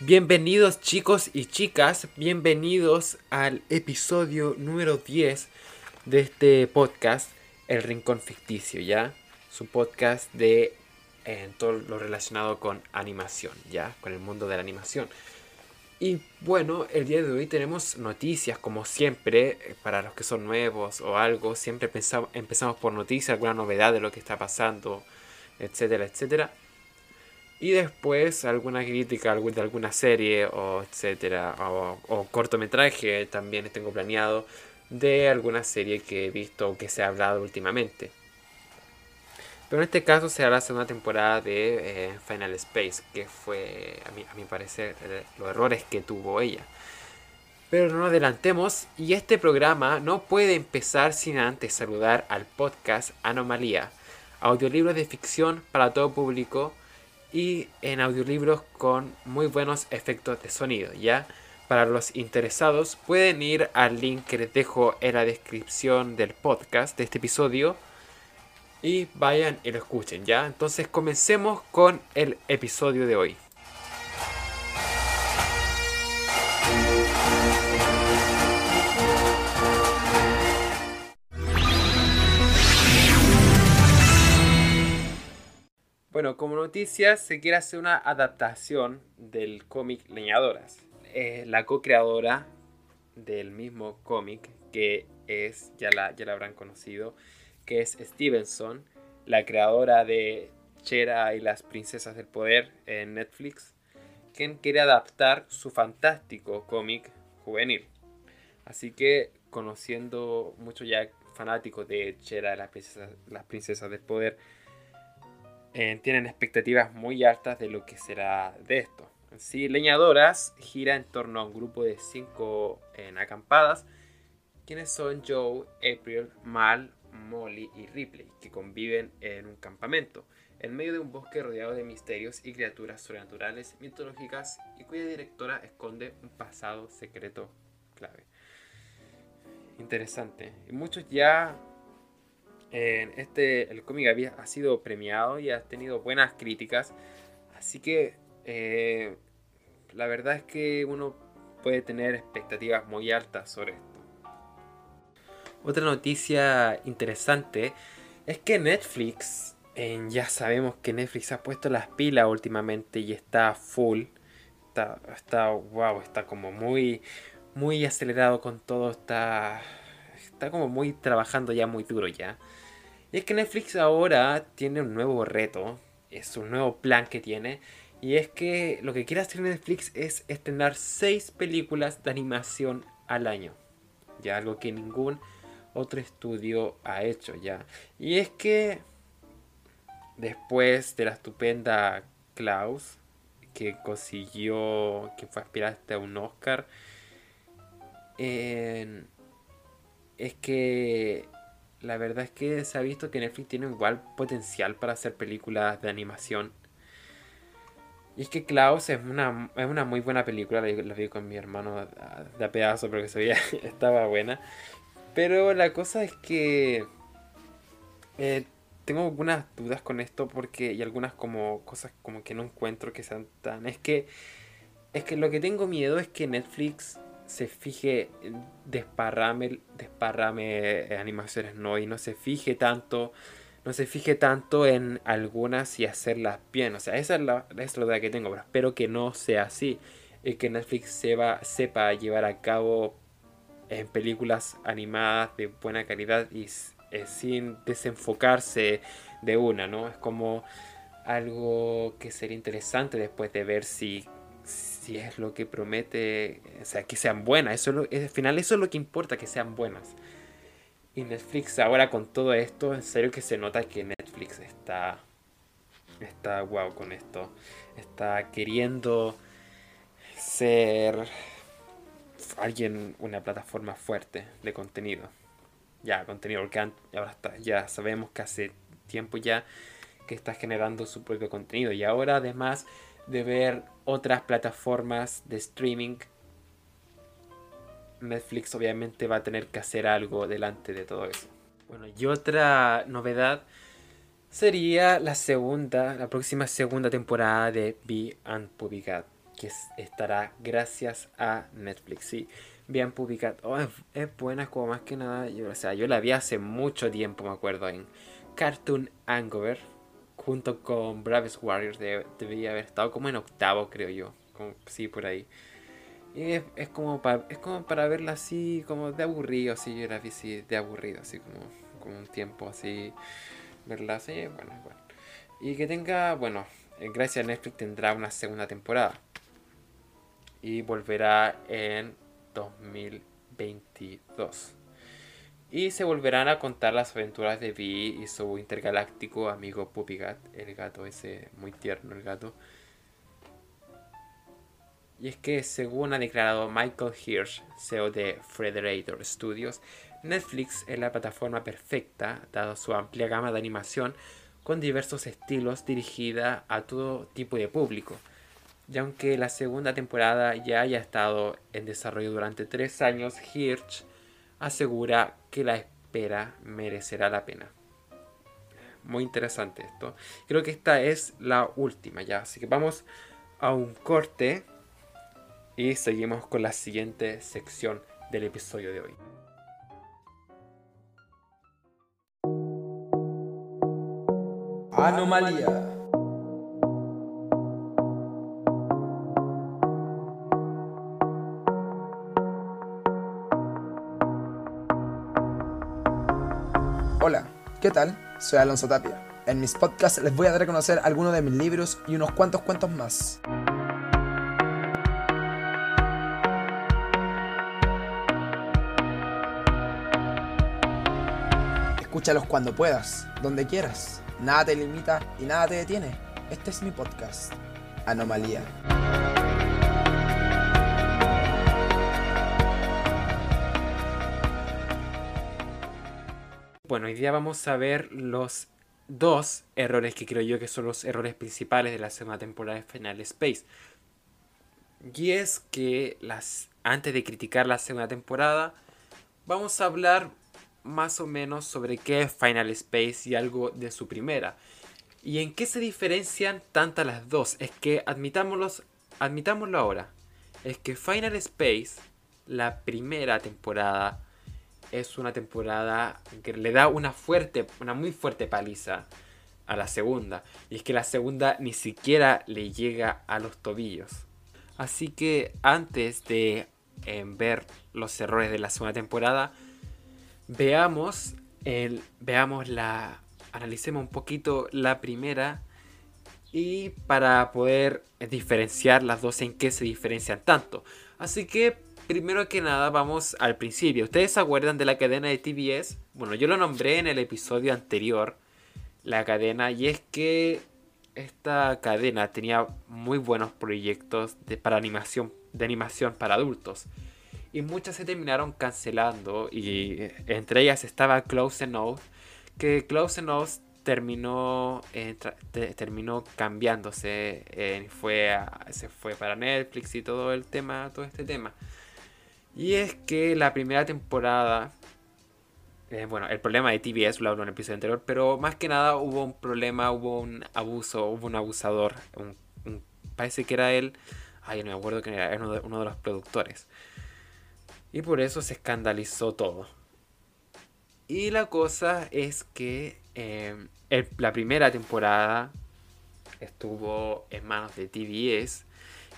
Bienvenidos chicos y chicas, bienvenidos al episodio número 10 de este podcast, El Rincón Ficticio, ¿ya? Su podcast de eh, todo lo relacionado con animación, ¿ya? Con el mundo de la animación. Y bueno, el día de hoy tenemos noticias, como siempre, eh, para los que son nuevos o algo, siempre empezamos por noticias, alguna novedad de lo que está pasando, etcétera, etcétera. Y después alguna crítica de alguna serie o etcétera, o, o cortometraje también tengo planeado de alguna serie que he visto o que se ha hablado últimamente. Pero en este caso será la segunda temporada de eh, Final Space, que fue, a mi, a mi parecer, eh, los errores que tuvo ella. Pero no nos adelantemos y este programa no puede empezar sin antes saludar al podcast Anomalía, audiolibros de ficción para todo público y en audiolibros con muy buenos efectos de sonido, ¿ya? Para los interesados pueden ir al link que les dejo en la descripción del podcast de este episodio y vayan y lo escuchen, ¿ya? Entonces comencemos con el episodio de hoy. Bueno, como noticias se quiere hacer una adaptación del cómic Leñadoras. Eh, la co-creadora del mismo cómic, que es, ya la, ya la habrán conocido, que es Stevenson, la creadora de Chera y las Princesas del Poder en Netflix, quien quiere adaptar su fantástico cómic juvenil. Así que, conociendo mucho ya fanáticos de Chera y las Princesas, las princesas del Poder, eh, tienen expectativas muy altas de lo que será de esto. Leñadoras gira en torno a un grupo de cinco en acampadas, quienes son Joe, April, Mal, Molly y Ripley, que conviven en un campamento, en medio de un bosque rodeado de misterios y criaturas sobrenaturales mitológicas y cuya directora esconde un pasado secreto clave. Interesante. Y muchos ya este el cómic había, ha sido premiado y ha tenido buenas críticas, así que eh, la verdad es que uno puede tener expectativas muy altas sobre esto. Otra noticia interesante es que Netflix, ya sabemos que Netflix ha puesto las pilas últimamente y está full. Está, está wow, está como muy, muy acelerado con todo, está, está como muy trabajando ya muy duro ya. Y es que Netflix ahora tiene un nuevo reto, es un nuevo plan que tiene. Y es que lo que quiere hacer Netflix es estrenar 6 películas de animación al año. Ya algo que ningún otro estudio ha hecho ya. Y es que después de la estupenda Klaus, que consiguió, que fue aspirante a un Oscar, es que la verdad es que se ha visto que Netflix tiene igual potencial para hacer películas de animación. Y es que Klaus es una, es una muy buena película, la, vi con mi hermano de a pedazo porque estaba buena. Pero la cosa es que eh, tengo algunas dudas con esto porque y algunas como cosas como que no encuentro que sean tan es que es que lo que tengo miedo es que Netflix se fije desparrame desparrame animaciones no y no se fije tanto no se fije tanto en algunas y hacerlas bien. O sea esa es la, es la duda que tengo pero espero que no sea así y que Netflix sepa, sepa llevar a cabo en películas animadas de buena calidad y eh, sin desenfocarse de una, ¿no? Es como algo que sería interesante después de ver si, si es lo que promete, o sea, que sean buenas. Eso es al final eso es lo que importa, que sean buenas. Y Netflix ahora con todo esto, en serio que se nota que Netflix está, está wow con esto. Está queriendo ser alguien una plataforma fuerte de contenido. Ya, contenido, porque ahora está, ya sabemos que hace tiempo ya que está generando su propio contenido. Y ahora además de ver otras plataformas de streaming Netflix obviamente va a tener que hacer algo delante de todo eso. Bueno, y otra novedad sería la segunda, la próxima segunda temporada de Be Unpublicat, que estará gracias a Netflix. Sí, Be Unpublicat oh, es, buena como más que nada, yo, o sea, yo la vi hace mucho tiempo, me acuerdo, en Cartoon Hangover, junto con Bravest Warriors, debería haber estado como en octavo, creo yo, como, sí, por ahí. Y es, como para, es como para verla así, como de aburrido, así, yo la vi así, de aburrido, así como, como un tiempo así, verla así, bueno, bueno. Y que tenga, bueno, gracias a Netflix tendrá una segunda temporada. Y volverá en 2022. Y se volverán a contar las aventuras de Vi y su intergaláctico amigo Puppygat, el gato ese muy tierno, el gato y es que, según ha declarado Michael Hirsch, CEO de Frederator Studios, Netflix es la plataforma perfecta, dado su amplia gama de animación con diversos estilos dirigida a todo tipo de público. Y aunque la segunda temporada ya haya estado en desarrollo durante tres años, Hirsch asegura que la espera merecerá la pena. Muy interesante esto. Creo que esta es la última ya, así que vamos a un corte y seguimos con la siguiente sección del episodio de hoy. Anomalía. Hola, ¿qué tal? Soy Alonso Tapia. En mis podcasts les voy a dar a conocer algunos de mis libros y unos cuantos cuentos más. Escúchalos cuando puedas, donde quieras. Nada te limita y nada te detiene. Este es mi podcast, Anomalía. Bueno, hoy día vamos a ver los dos errores que creo yo que son los errores principales de la segunda temporada de Final Space. Y es que las, antes de criticar la segunda temporada, vamos a hablar más o menos sobre qué es Final Space y algo de su primera. ¿Y en qué se diferencian tantas las dos? Es que admitámoslo, admitámoslo ahora. Es que Final Space, la primera temporada, es una temporada que le da una fuerte, una muy fuerte paliza a la segunda. Y es que la segunda ni siquiera le llega a los tobillos. Así que antes de eh, ver los errores de la segunda temporada, veamos, el, veamos la, analicemos un poquito la primera y para poder diferenciar las dos en qué se diferencian tanto. Así que primero que nada vamos al principio. ¿Ustedes se acuerdan de la cadena de TBS? Bueno, yo lo nombré en el episodio anterior, la cadena, y es que esta cadena tenía muy buenos proyectos de, para animación, de animación para adultos y muchas se terminaron cancelando y entre ellas estaba Close Enough que Close Enough terminó eh, terminó cambiándose eh, fue se fue para Netflix y todo el tema todo este tema y es que la primera temporada eh, bueno el problema de TBS lo hablo en el episodio anterior pero más que nada hubo un problema hubo un abuso hubo un abusador parece que era él ay no me acuerdo que era, era uno de los productores y por eso se escandalizó todo. Y la cosa es que em, la primera temporada estuvo en manos de TBS.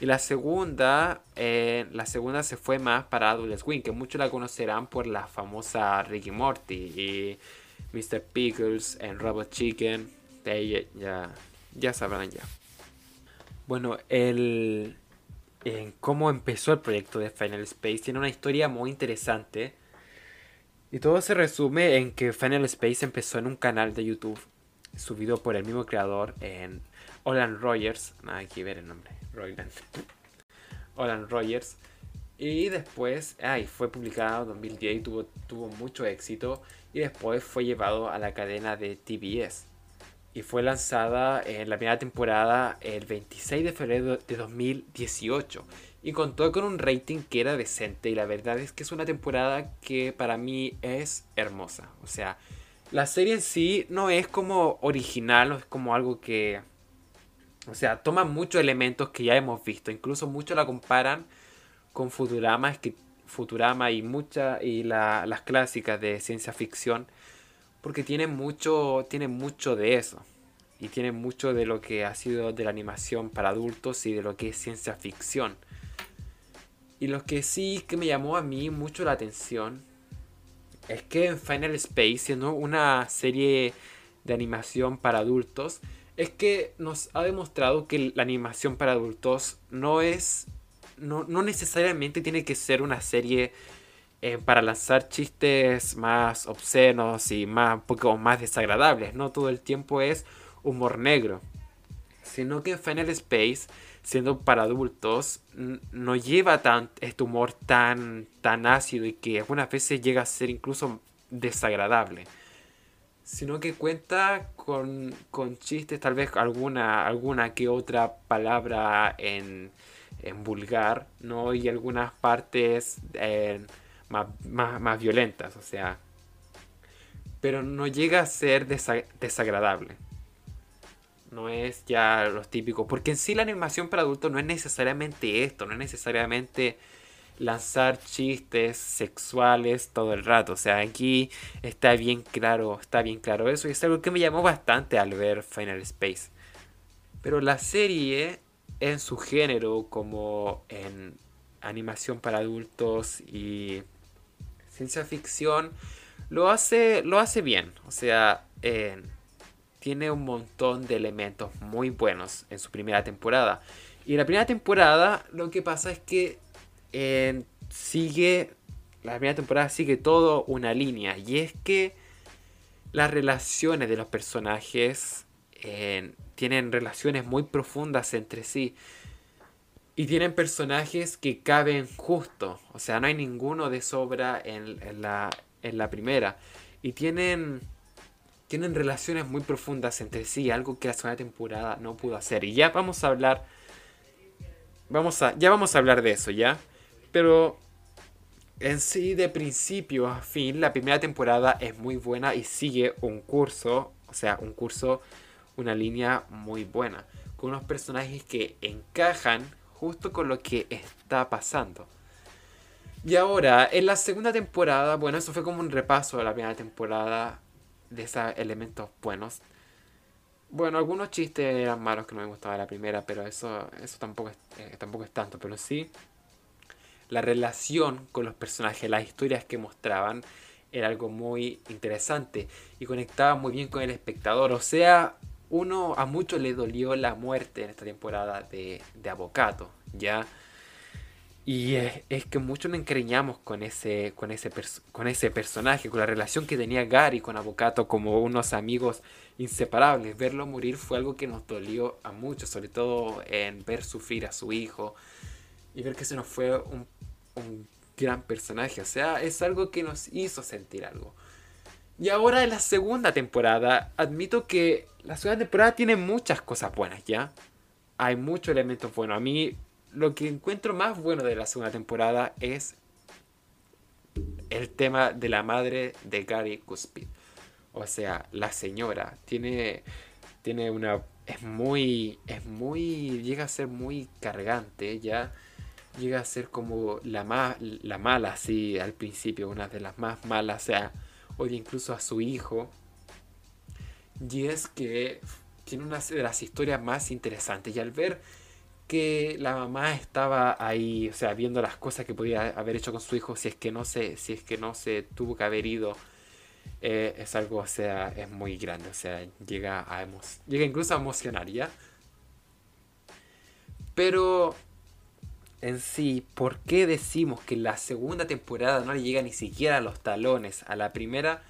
Y la segunda, eh, la segunda se fue más para Adult Swim, que muchos la conocerán por la famosa Ricky Morty y Mr. Pickles en Robot Chicken. ya, ya sabrán ya. Bueno, el, en cómo empezó el proyecto de Final Space. Tiene una historia muy interesante. Y todo se resume en que Final Space empezó en un canal de YouTube subido por el mismo creador en Olan Rogers. Nada que ver el nombre. Olan Rogers. Y después, ay, fue publicado en 2010 y tuvo, tuvo mucho éxito. Y después fue llevado a la cadena de TBS. y fue lanzada en la primera temporada el 26 de febrero de 2018 y contó con un rating que era decente y la verdad es que es una temporada que para mí es hermosa. O sea, la serie en sí no es como original, no es como algo que... O sea, toma muchos elementos que ya hemos visto, incluso muchos la comparan con Futurama, es que Futurama y mucha y las clásicas de ciencia ficción porque tiene mucho tiene mucho de eso y tiene mucho de lo que ha sido de la animación para adultos y de lo que es ciencia ficción. Y lo que sí que me llamó a mí mucho la atención es que en Final Space, siendo una serie de animación para adultos, es que nos ha demostrado que la animación para adultos no es. No, necesariamente tiene que ser una serie eh, para lanzar chistes más obscenos y más, un poco más desagradables. No todo el tiempo es humor negro. Sino que Final Space siendo para adultos, no lleva tan, este humor tan, tan ácido y que algunas veces llega a ser incluso desagradable. Sino que cuenta con, con chistes, tal vez alguna, alguna que otra palabra en, en vulgar, ¿no? Y algunas partes eh, más, más, más, violentas, o sea. Pero no llega a ser desagradable no es ya los típicos. Porque en sí la animación para adultos no es necesariamente esto, no es necesariamente lanzar chistes sexuales todo el rato. O sea, aquí está bien claro, está bien claro eso. Y es algo que me llamó bastante al ver Final Space. Pero la serie, en su género, como en animación para adultos y ciencia ficción, lo hace, lo hace bien. O sea, en tiene un montón de elementos muy buenos en su primera temporada. Y en la primera temporada lo que pasa es que sigue, la primera temporada sigue todo una línea. Y es que las relaciones de los personajes tienen relaciones muy profundas entre sí. Y tienen personajes que caben justo. O sea, no hay ninguno de sobra en, la, en la primera. Y tienen tienen relaciones muy profundas entre sí, algo que la segunda temporada no pudo hacer. Y ya vamos a hablar. Vamos a. Ya vamos a hablar de eso, ¿ya? Pero. En sí, de principio a fin, la primera temporada es muy buena y sigue un curso. O sea, un curso. Una línea muy buena. Con unos personajes que encajan justo con lo que está pasando. Y ahora, en la segunda temporada, bueno, eso fue como un repaso de la primera temporada de esos elementos buenos. Bueno, algunos chistes eran malos que no me gustaba la primera, pero eso, eso tampoco, es, eh, tampoco es tanto. Pero sí, la relación con los personajes, las historias que mostraban, era algo muy interesante y conectaba muy bien con el espectador. O sea, uno a muchos le dolió la muerte en esta temporada de, de ¿ya? Y es, que muchos nos encariñamos con ese, con, ese con ese personaje, con la relación que tenía Gary con Avocato como unos amigos inseparables. Verlo morir fue algo que nos dolió a muchos, sobre todo en ver sufrir a su hijo y ver que se nos fue un, un gran personaje. O sea, es algo que nos hizo sentir algo. Y ahora en la segunda temporada, admito que la segunda temporada tiene muchas cosas buenas, ¿ya? Hay muchos elementos buenos. A mí lo que encuentro más bueno de la segunda temporada es el tema de la madre de Gary Cuspid. O sea, la señora tiene, tiene una... Es muy... Es muy... Llega a ser muy cargante, ya. Llega a ser como la, más, la mala, así, al principio, una de las más malas. O sea, odia incluso a su hijo. Y es que tiene una de las historias más interesantes. Y al ver que la mamá estaba ahí, o sea, viendo las cosas que podía haber hecho con su hijo si es que no se, si es que no se tuvo que haber ido. Eh, es algo, o sea, es muy grande, o sea, llega a llega incluso a emocionar, ¿ya? Pero en sí, ¿por qué decimos que la segunda temporada no le llega ni siquiera a los talones a la primera?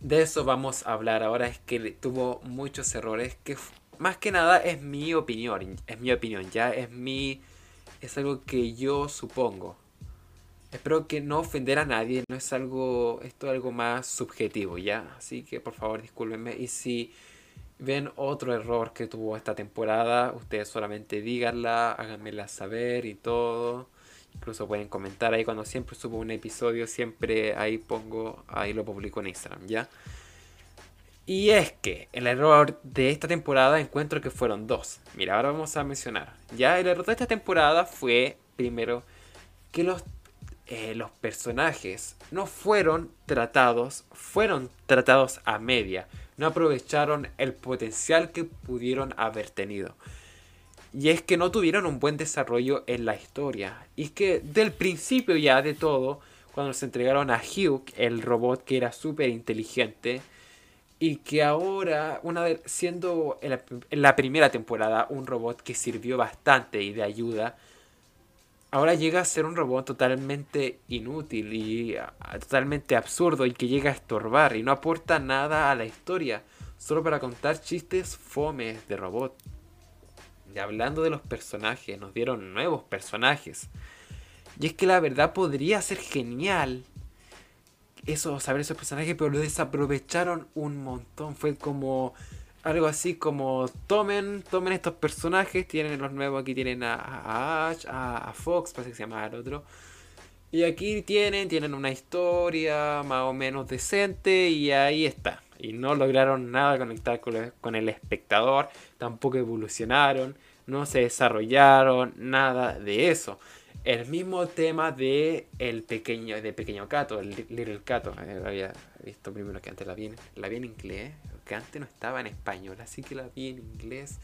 De eso vamos a hablar ahora, es que tuvo muchos errores que más que nada es mi opinión, es mi opinión, ya es mi es algo que yo supongo. Espero que no ofender a nadie, no es algo esto es algo más subjetivo, ya, así que por favor discúlpenme y si ven otro error que tuvo esta temporada, ustedes solamente díganla, háganmela saber y todo. Incluso pueden comentar ahí cuando siempre subo un episodio, siempre ahí pongo, ahí lo publico en Instagram, ¿ya? Y es que el error de esta temporada encuentro que fueron dos. Mira, ahora vamos a mencionar. Ya el error de esta temporada fue, primero, que los, eh, los personajes no fueron tratados, fueron tratados a media. No aprovecharon el potencial que pudieron haber tenido. Y es que no tuvieron un buen desarrollo en la historia. Y es que del principio ya de todo, cuando se entregaron a Hugh, el robot que era súper inteligente, y que ahora, una siendo en la, primera temporada un robot que sirvió bastante y de ayuda, ahora llega a ser un robot totalmente inútil y totalmente absurdo y que llega a estorbar y no aporta nada a la historia, solo para contar chistes fomes de robot. Y hablando de los personajes, nos dieron nuevos personajes. Y es que la verdad podría ser genial eso, saber esos personajes, pero lo desaprovecharon un montón. Fue como algo así como tomen, tomen estos personajes, tienen los nuevos, aquí tienen a, Ash, a, Fox, parece que se llama el otro. Y aquí tienen, tienen una historia más o menos decente y ahí está. Y no lograron nada conectar con, con el espectador, tampoco evolucionaron, no se desarrollaron, nada de eso el mismo tema de el pequeño de pequeño Cato, el Little Cato. Eh, había visto primero que antes la vi, la vi en inglés, que antes no estaba en español, así que la vi en inglés.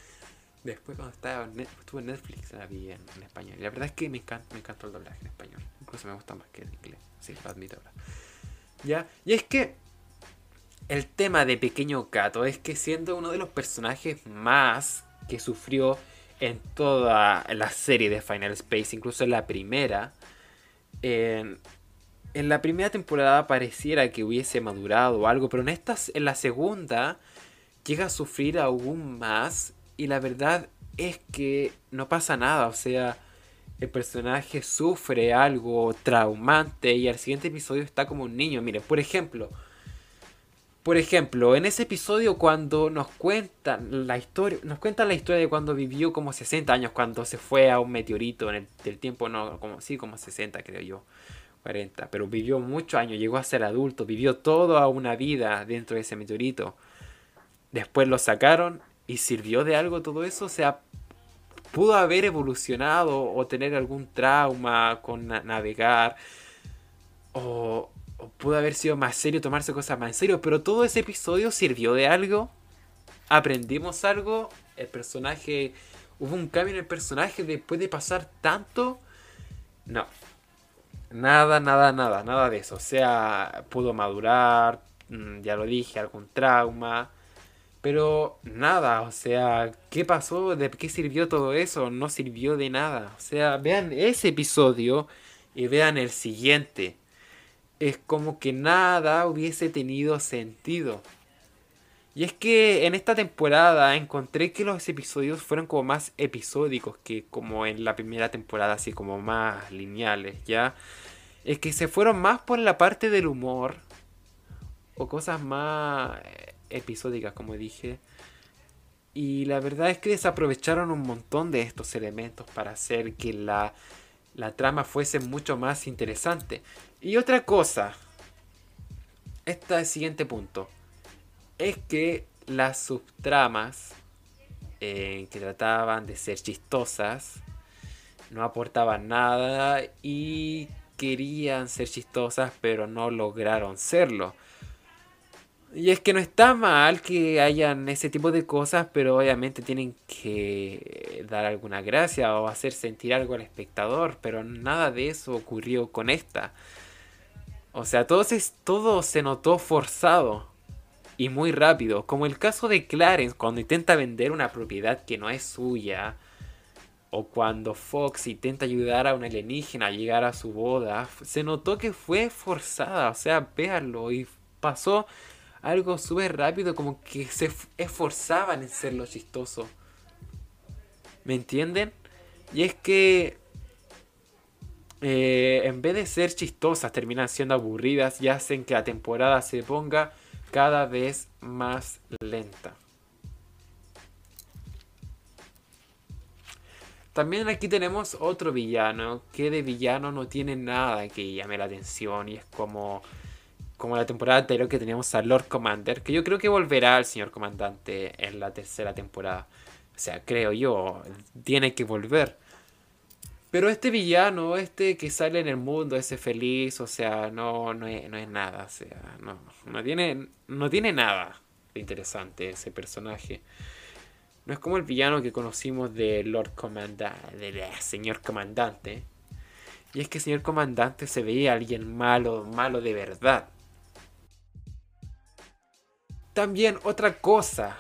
Después cuando estaba en estuve en Netflix la vi en, español. Y la verdad es que me encanta, me encantó el doblaje en español. Incluso me gusta más que en inglés. Sí, lo admito ahora. ¿Ya? Y es que el tema de Pequeño Cato es que siendo uno de los personajes más que sufrió en toda la serie de Final Space, incluso en la primera. En, la primera temporada pareciera que hubiese madurado o algo, pero en, esta, en la segunda llega a sufrir aún más y la verdad es que no pasa nada, o sea, el personaje sufre algo traumante y al siguiente episodio está como un niño. Miren, por ejemplo, por ejemplo, en ese episodio cuando nos cuentan la historia, nos cuentan la historia de cuando vivió como 60 años, cuando se fue a un meteorito en el del tiempo, no, como sí, como 60 creo yo, 40, pero vivió muchos años, llegó a ser adulto, vivió toda una vida dentro de ese meteorito. Después lo sacaron y sirvió de algo todo eso, o sea, pudo haber evolucionado o tener algún trauma con navegar o pudo haber sido más serio, tomarse cosas más en serio, pero todo ese episodio sirvió de algo. Aprendimos algo, el personaje, hubo un cambio en el personaje después de pasar tanto. No. Nada, nada, nada, nada de eso. O sea, pudo madurar, mm, ya lo dije, algún trauma. Pero nada, o sea, ¿qué pasó? ¿De qué sirvió todo eso? No sirvió de nada. O sea, vean ese episodio y vean el siguiente es como que nada hubiese tenido sentido. Y es que en esta temporada encontré que los episodios fueron como más episódicos que como en la primera temporada, así como más lineales, ¿ya? Es que se fueron más por la parte del humor o cosas más eh, episódicas, como dije. Y la verdad es que desaprovecharon un montón de estos elementos para hacer que la, la trama fuese mucho más interesante. Y otra cosa, este el siguiente punto, es que las subtramas eh, que trataban de ser chistosas no aportaban nada y querían ser chistosas pero no lograron serlo. Y es que no está mal que hayan ese tipo de cosas, pero obviamente tienen que dar alguna gracia o hacer sentir algo al espectador, pero nada de eso ocurrió con esta. O sea, todo se, todo se notó forzado y muy rápido, como el caso de Clarence cuando intenta vender una propiedad que no es suya, o cuando Fox intenta ayudar a un alienígena a llegar a su boda, se notó que fue forzada, o sea, véanlo, y pasó algo súper rápido, como que se esforzaban en ser lo chistoso. ¿Me entienden? Y es que eh, en vez de ser chistosas, terminan siendo aburridas y hacen que la temporada se ponga cada vez más lenta. También aquí tenemos otro villano que de villano no tiene nada que llame la atención y es como como la temporada anterior que teníamos a Lord Commander, que yo creo que volverá al señor comandante en la tercera temporada. O sea, creo yo, tiene que volver. Pero este villano, este que sale en el mundo, ese feliz, o sea, no, no, es, no es nada, o sea, no, no, tiene, no tiene nada de interesante ese personaje. No es como el villano que conocimos de Lord Comandante, del señor comandante. Y es que el señor comandante se veía alguien malo, malo de verdad. También otra cosa.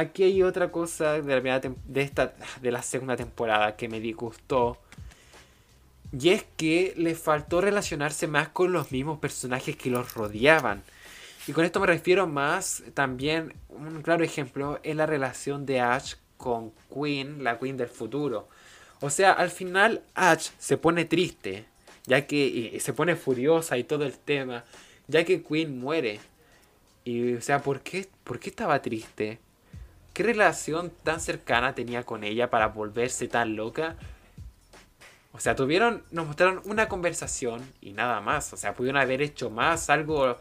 Aquí hay otra cosa de la, esta, de la segunda temporada que me disgustó. Y es que le faltó relacionarse más con los mismos personajes que los rodeaban. Y con esto me refiero más también, un claro ejemplo, es la relación de Ash con Queen, la Queen del futuro. O sea, al final Ash se pone triste, ya que se pone furiosa y todo el tema, ya que Queen muere. Y, o sea, ¿por qué, ¿por qué estaba triste? ¿Qué relación tan cercana tenía con ella para volverse tan loca? O sea, tuvieron, nos mostraron una conversación y nada más. O sea, pudieron haber hecho más, algo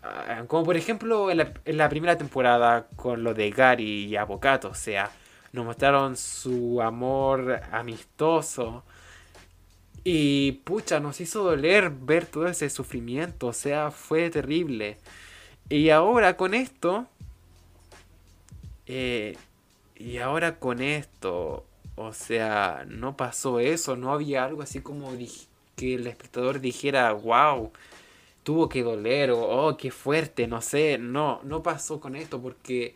Ah, como por ejemplo en la, primera temporada con lo de Gary y Avocato. O sea, nos mostraron su amor amistoso. Y pucha, nos hizo doler ver todo ese sufrimiento. O sea, fue terrible. Y ahora con esto... Eh, y ahora con esto... O sea, no pasó eso. No había algo así como que el espectador dijera, wow tuvo que doler o oh, qué fuerte, no sé. No, no pasó con esto porque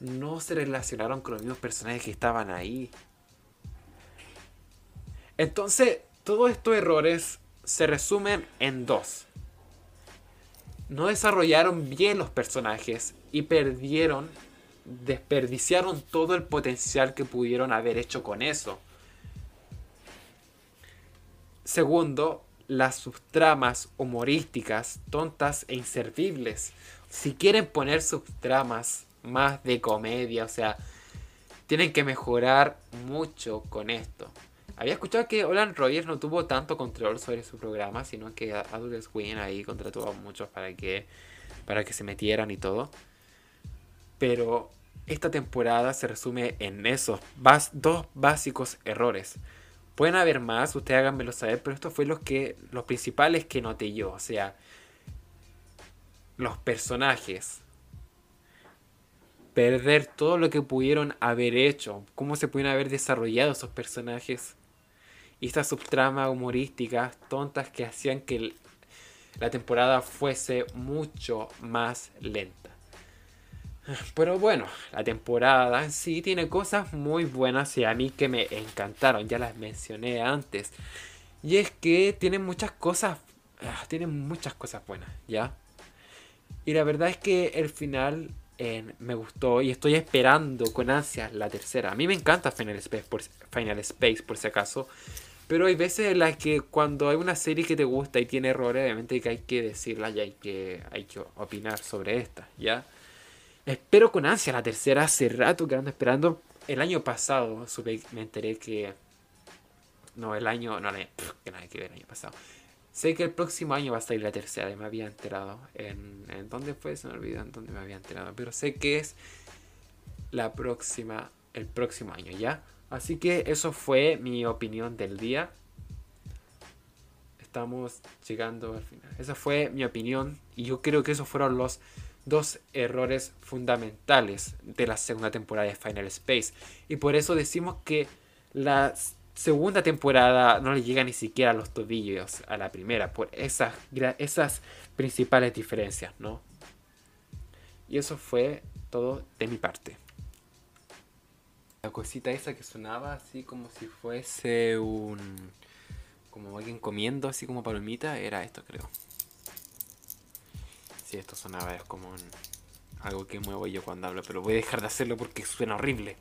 no se relacionaron con los mismos personajes que estaban ahí. Entonces, todos estos errores se resumen en dos. No desarrollaron bien los personajes y perdieron, desperdiciaron todo el potencial que pudieron haber hecho con eso. Segundo, las subtramas humorísticas tontas e inservibles. Si quieren poner subtramas más de comedia, o sea, tienen que mejorar mucho con esto. Había escuchado que Olan Rogers no tuvo tanto control sobre su programa, sino que Adult Swim ahí contrató a muchos para que, para que se metieran y todo. Pero esta temporada se resume en esos dos básicos errores. Pueden haber más, ustedes háganmelo saber, pero esto fue los que los principales que noté yo, o sea, los personajes. Perder todo lo que pudieron haber hecho, cómo se pudieron haber desarrollado esos personajes. Y estas subtramas humorísticas tontas que hacían que la temporada fuese mucho más lenta. Pero bueno, la temporada en sí tiene cosas muy buenas y a mí que me encantaron, ya las mencioné antes. Y es que tiene muchas cosas, ah, tiene muchas cosas buenas, ¿ya? Y la verdad es que el final me gustó y estoy esperando con ansias la tercera. A mí me encanta Final Space por, Final Space, por si acaso. Pero hay veces en las que cuando hay una serie que te gusta y tiene errores, obviamente que hay que decirla y hay que, hay que opinar sobre esta, ¿ya? Espero con ansia la tercera. Hace rato que ando esperando. El año pasado me enteré que. No, el año. No, que nada que ver el año pasado. Sé que el próximo año va a salir la tercera. Me había enterado. ¿En, en dónde fue? Se me olvidó en dónde me había enterado. Pero sé que es la próxima. El próximo año, ¿ya? Así que eso fue mi opinión del día. Estamos llegando al final. Esa fue mi opinión. Y yo creo que esos fueron los dos errores fundamentales de la segunda temporada de Final Space. Y por eso decimos que la segunda temporada no le llega ni siquiera a los tobillos a la primera, por esas, esas principales diferencias, ¿no? Y eso fue todo de mi parte. La cosita esa que sonaba así como si fuese un... como alguien comiendo así como palomita, era esto creo esto sonaba, es como algo que muevo yo cuando hablo, pero voy a dejar de hacerlo porque suena horrible.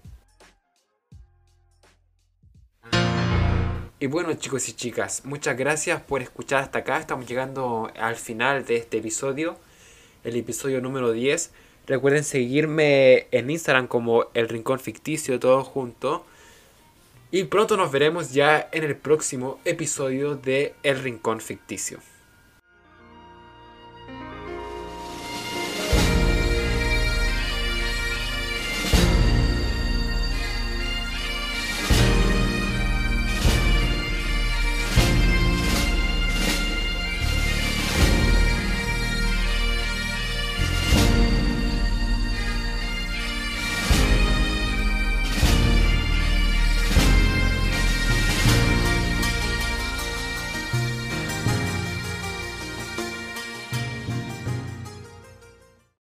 Y bueno chicos y chicas, muchas gracias por escuchar hasta acá. Estamos llegando al final de este episodio, el episodio número 10. Recuerden seguirme en Instagram como El Rincón Ficticio, todo junto. Y pronto nos veremos ya en el próximo episodio de El Rincón Ficticio.